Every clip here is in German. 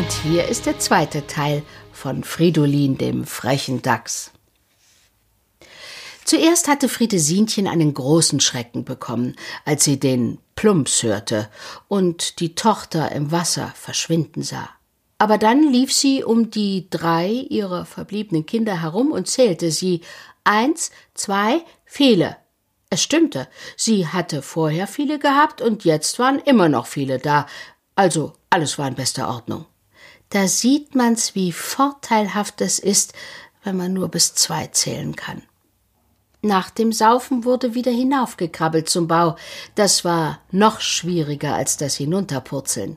Und hier ist der zweite Teil von Fridolin, dem frechen Dachs. Zuerst hatte Friedesinchen einen großen Schrecken bekommen, als sie den Plumps hörte und die Tochter im Wasser verschwinden sah. Aber dann lief sie um die drei ihrer verbliebenen Kinder herum und zählte sie. Eins, zwei, viele. Es stimmte, sie hatte vorher viele gehabt und jetzt waren immer noch viele da, also alles war in bester Ordnung. Da sieht man's, wie vorteilhaft es ist, wenn man nur bis zwei zählen kann. Nach dem Saufen wurde wieder hinaufgekrabbelt zum Bau. Das war noch schwieriger als das Hinunterpurzeln.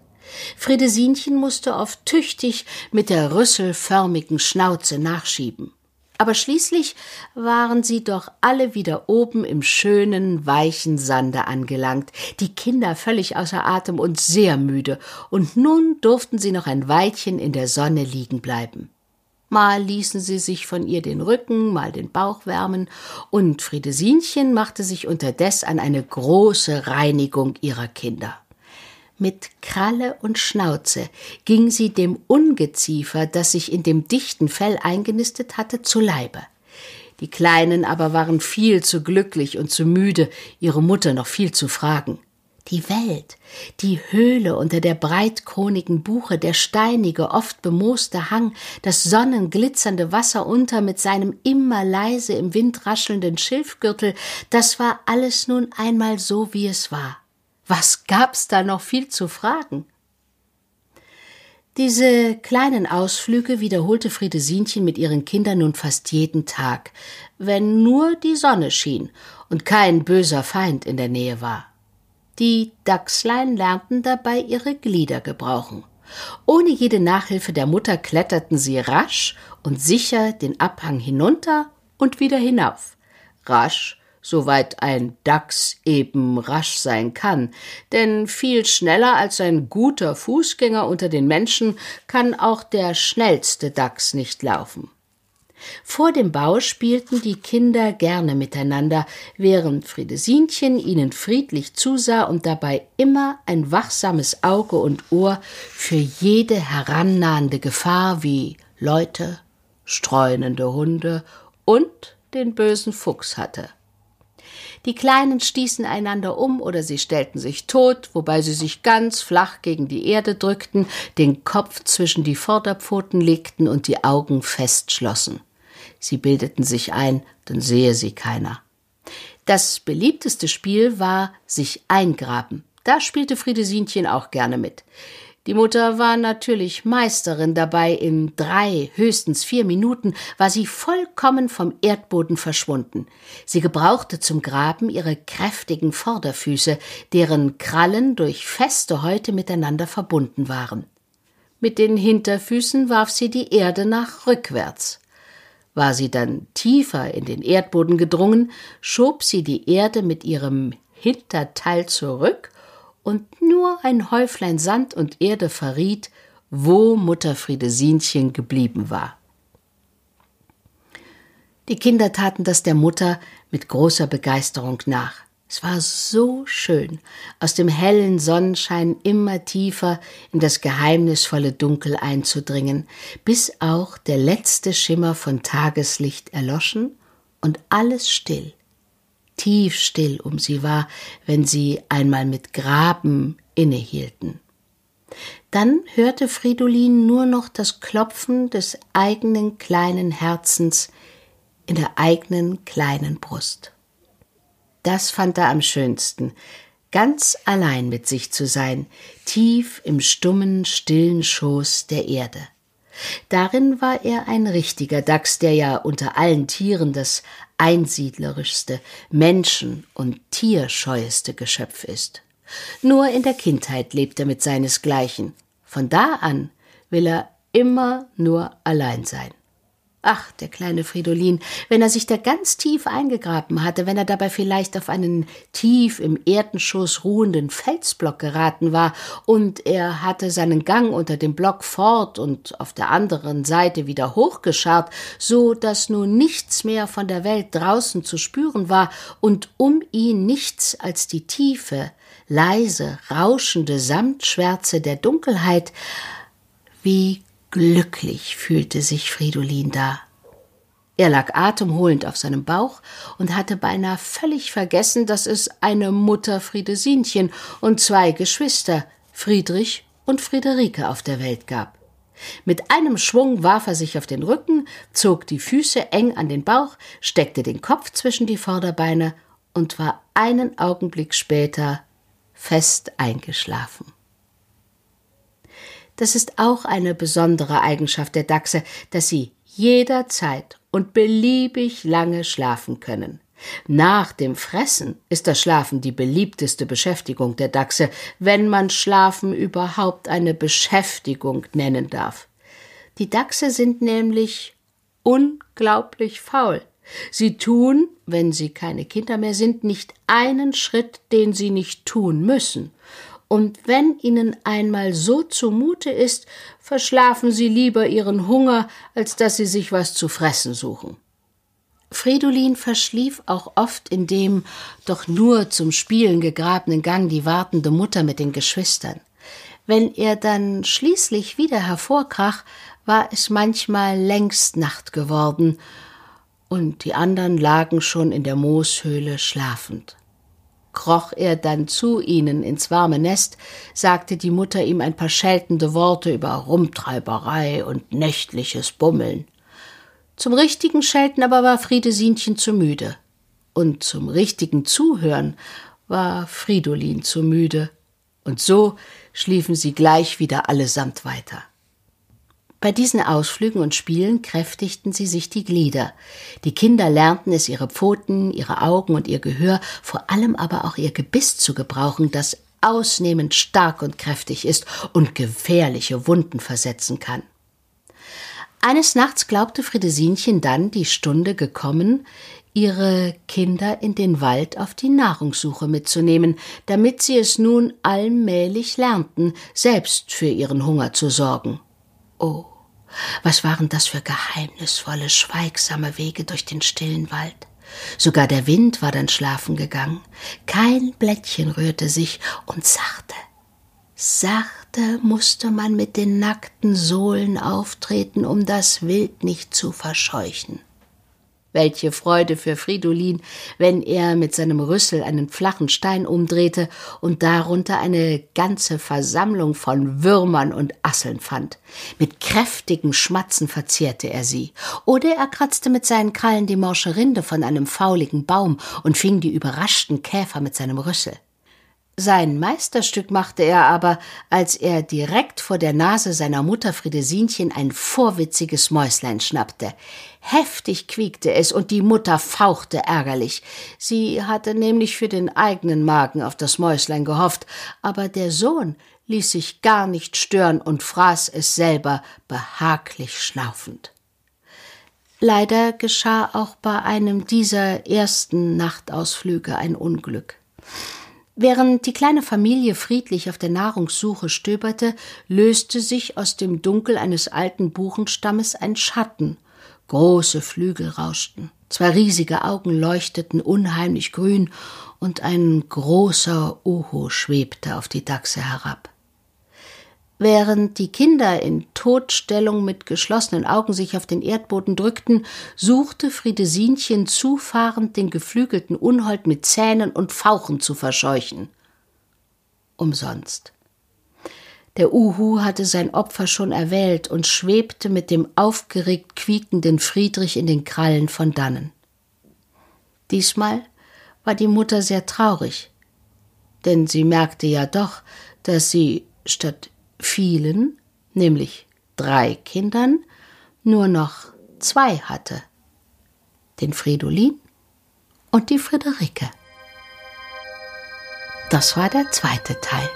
Friedesinchen musste oft tüchtig mit der rüsselförmigen Schnauze nachschieben. Aber schließlich waren sie doch alle wieder oben im schönen, weichen Sande angelangt, die Kinder völlig außer Atem und sehr müde, und nun durften sie noch ein Weilchen in der Sonne liegen bleiben. Mal ließen sie sich von ihr den Rücken, mal den Bauch wärmen, und Friedesinchen machte sich unterdes an eine große Reinigung ihrer Kinder. Mit Kralle und Schnauze ging sie dem Ungeziefer, das sich in dem dichten Fell eingenistet hatte, zu Leibe. Die Kleinen aber waren viel zu glücklich und zu müde, ihre Mutter noch viel zu fragen. Die Welt, die Höhle unter der breitkronigen Buche, der steinige, oft bemooste Hang, das sonnenglitzernde Wasser unter mit seinem immer leise im Wind raschelnden Schilfgürtel, das war alles nun einmal so, wie es war. Was gab's da noch viel zu fragen? Diese kleinen Ausflüge wiederholte Friedesinchen mit ihren Kindern nun fast jeden Tag, wenn nur die Sonne schien und kein böser Feind in der Nähe war. Die Dachslein lernten dabei ihre Glieder gebrauchen. Ohne jede Nachhilfe der Mutter kletterten sie rasch und sicher den Abhang hinunter und wieder hinauf. Rasch soweit ein Dachs eben rasch sein kann, denn viel schneller als ein guter Fußgänger unter den Menschen kann auch der schnellste Dachs nicht laufen. Vor dem Bau spielten die Kinder gerne miteinander, während Friedesinchen ihnen friedlich zusah und dabei immer ein wachsames Auge und Ohr für jede herannahende Gefahr wie Leute, streunende Hunde und den bösen Fuchs hatte. Die Kleinen stießen einander um oder sie stellten sich tot, wobei sie sich ganz flach gegen die Erde drückten, den Kopf zwischen die Vorderpfoten legten und die Augen festschlossen. Sie bildeten sich ein, dann sehe sie keiner. Das beliebteste Spiel war sich eingraben. Da spielte Friedesinchen auch gerne mit. Die Mutter war natürlich Meisterin dabei, in drei, höchstens vier Minuten war sie vollkommen vom Erdboden verschwunden. Sie gebrauchte zum Graben ihre kräftigen Vorderfüße, deren Krallen durch feste Häute miteinander verbunden waren. Mit den Hinterfüßen warf sie die Erde nach rückwärts. War sie dann tiefer in den Erdboden gedrungen, schob sie die Erde mit ihrem Hinterteil zurück und nur ein Häuflein Sand und Erde verriet, wo Mutter Friedesinchen geblieben war. Die Kinder taten das der Mutter mit großer Begeisterung nach. Es war so schön, aus dem hellen Sonnenschein immer tiefer in das geheimnisvolle Dunkel einzudringen, bis auch der letzte Schimmer von Tageslicht erloschen und alles still tief still um sie war, wenn sie einmal mit Graben innehielten. Dann hörte Fridolin nur noch das Klopfen des eigenen kleinen Herzens in der eigenen kleinen Brust. Das fand er am schönsten, ganz allein mit sich zu sein, tief im stummen, stillen Schoß der Erde. Darin war er ein richtiger Dachs, der ja unter allen Tieren das einsiedlerischste, menschen- und tierscheueste Geschöpf ist. Nur in der Kindheit lebt er mit seinesgleichen. Von da an will er immer nur allein sein. Ach, der kleine Fridolin, wenn er sich da ganz tief eingegraben hatte, wenn er dabei vielleicht auf einen tief im Erdenschoß ruhenden Felsblock geraten war, und er hatte seinen Gang unter dem Block fort und auf der anderen Seite wieder hochgescharrt, so dass nun nichts mehr von der Welt draußen zu spüren war und um ihn nichts als die tiefe, leise, rauschende Samtschwärze der Dunkelheit, Wie glücklich fühlte sich Fridolin da. Er lag atemholend auf seinem Bauch und hatte beinahe völlig vergessen, dass es eine Mutter Friedesinchen und zwei Geschwister, Friedrich und Friederike, auf der Welt gab. Mit einem Schwung warf er sich auf den Rücken, zog die Füße eng an den Bauch, steckte den Kopf zwischen die Vorderbeine und war einen Augenblick später fest eingeschlafen. Das ist auch eine besondere Eigenschaft der Dachse, dass sie jederzeit und beliebig lange schlafen können. Nach dem Fressen ist das Schlafen die beliebteste Beschäftigung der Dachse, wenn man Schlafen überhaupt eine Beschäftigung nennen darf. Die Dachse sind nämlich unglaublich faul. Sie tun, wenn sie keine Kinder mehr sind, nicht einen Schritt, den sie nicht tun müssen. Und wenn ihnen einmal so zumute ist, verschlafen sie lieber ihren Hunger, als dass sie sich was zu fressen suchen. Fridolin verschlief auch oft in dem doch nur zum Spielen gegrabenen Gang die wartende Mutter mit den Geschwistern. Wenn er dann schließlich wieder hervorkrach, war es manchmal längst Nacht geworden, und die anderen lagen schon in der Mooshöhle schlafend. Kroch er dann zu ihnen ins warme Nest, sagte die Mutter ihm ein paar scheltende Worte über Rumtreiberei und nächtliches Bummeln. Zum richtigen Schelten aber war Friedesinchen zu müde. Und zum richtigen Zuhören war Fridolin zu müde. Und so schliefen sie gleich wieder allesamt weiter. Bei diesen Ausflügen und Spielen kräftigten sie sich die Glieder. Die Kinder lernten es, ihre Pfoten, ihre Augen und ihr Gehör, vor allem aber auch ihr Gebiss zu gebrauchen, das ausnehmend stark und kräftig ist und gefährliche Wunden versetzen kann. Eines Nachts glaubte Friedesinchen dann die Stunde gekommen, ihre Kinder in den Wald auf die Nahrungssuche mitzunehmen, damit sie es nun allmählich lernten, selbst für ihren Hunger zu sorgen. Oh, was waren das für geheimnisvolle, schweigsame Wege durch den stillen Wald? Sogar der Wind war dann schlafen gegangen. Kein Blättchen rührte sich und sachte, sachte musste man mit den nackten Sohlen auftreten, um das Wild nicht zu verscheuchen. Welche Freude für Fridolin, wenn er mit seinem Rüssel einen flachen Stein umdrehte und darunter eine ganze Versammlung von Würmern und Asseln fand. Mit kräftigem Schmatzen verzehrte er sie. Oder er kratzte mit seinen Krallen die morsche Rinde von einem fauligen Baum und fing die überraschten Käfer mit seinem Rüssel. Sein Meisterstück machte er aber, als er direkt vor der Nase seiner Mutter Friedesinchen ein vorwitziges Mäuslein schnappte. Heftig quiekte es und die Mutter fauchte ärgerlich. Sie hatte nämlich für den eigenen Magen auf das Mäuslein gehofft, aber der Sohn ließ sich gar nicht stören und fraß es selber behaglich schnaufend. Leider geschah auch bei einem dieser ersten Nachtausflüge ein Unglück. Während die kleine Familie friedlich auf der Nahrungssuche stöberte, löste sich aus dem Dunkel eines alten Buchenstammes ein Schatten. Große Flügel rauschten, zwei riesige Augen leuchteten unheimlich grün und ein großer Uhu schwebte auf die Dachse herab. Während die Kinder in Todstellung mit geschlossenen Augen sich auf den Erdboden drückten, suchte Friedesinchen zufahrend den geflügelten Unhold mit Zähnen und Fauchen zu verscheuchen. Umsonst. Der Uhu hatte sein Opfer schon erwählt und schwebte mit dem aufgeregt quiekenden Friedrich in den Krallen von dannen. Diesmal war die Mutter sehr traurig, denn sie merkte ja doch, dass sie statt vielen, nämlich drei Kindern, nur noch zwei hatte. Den Fridolin und die Friederike. Das war der zweite Teil.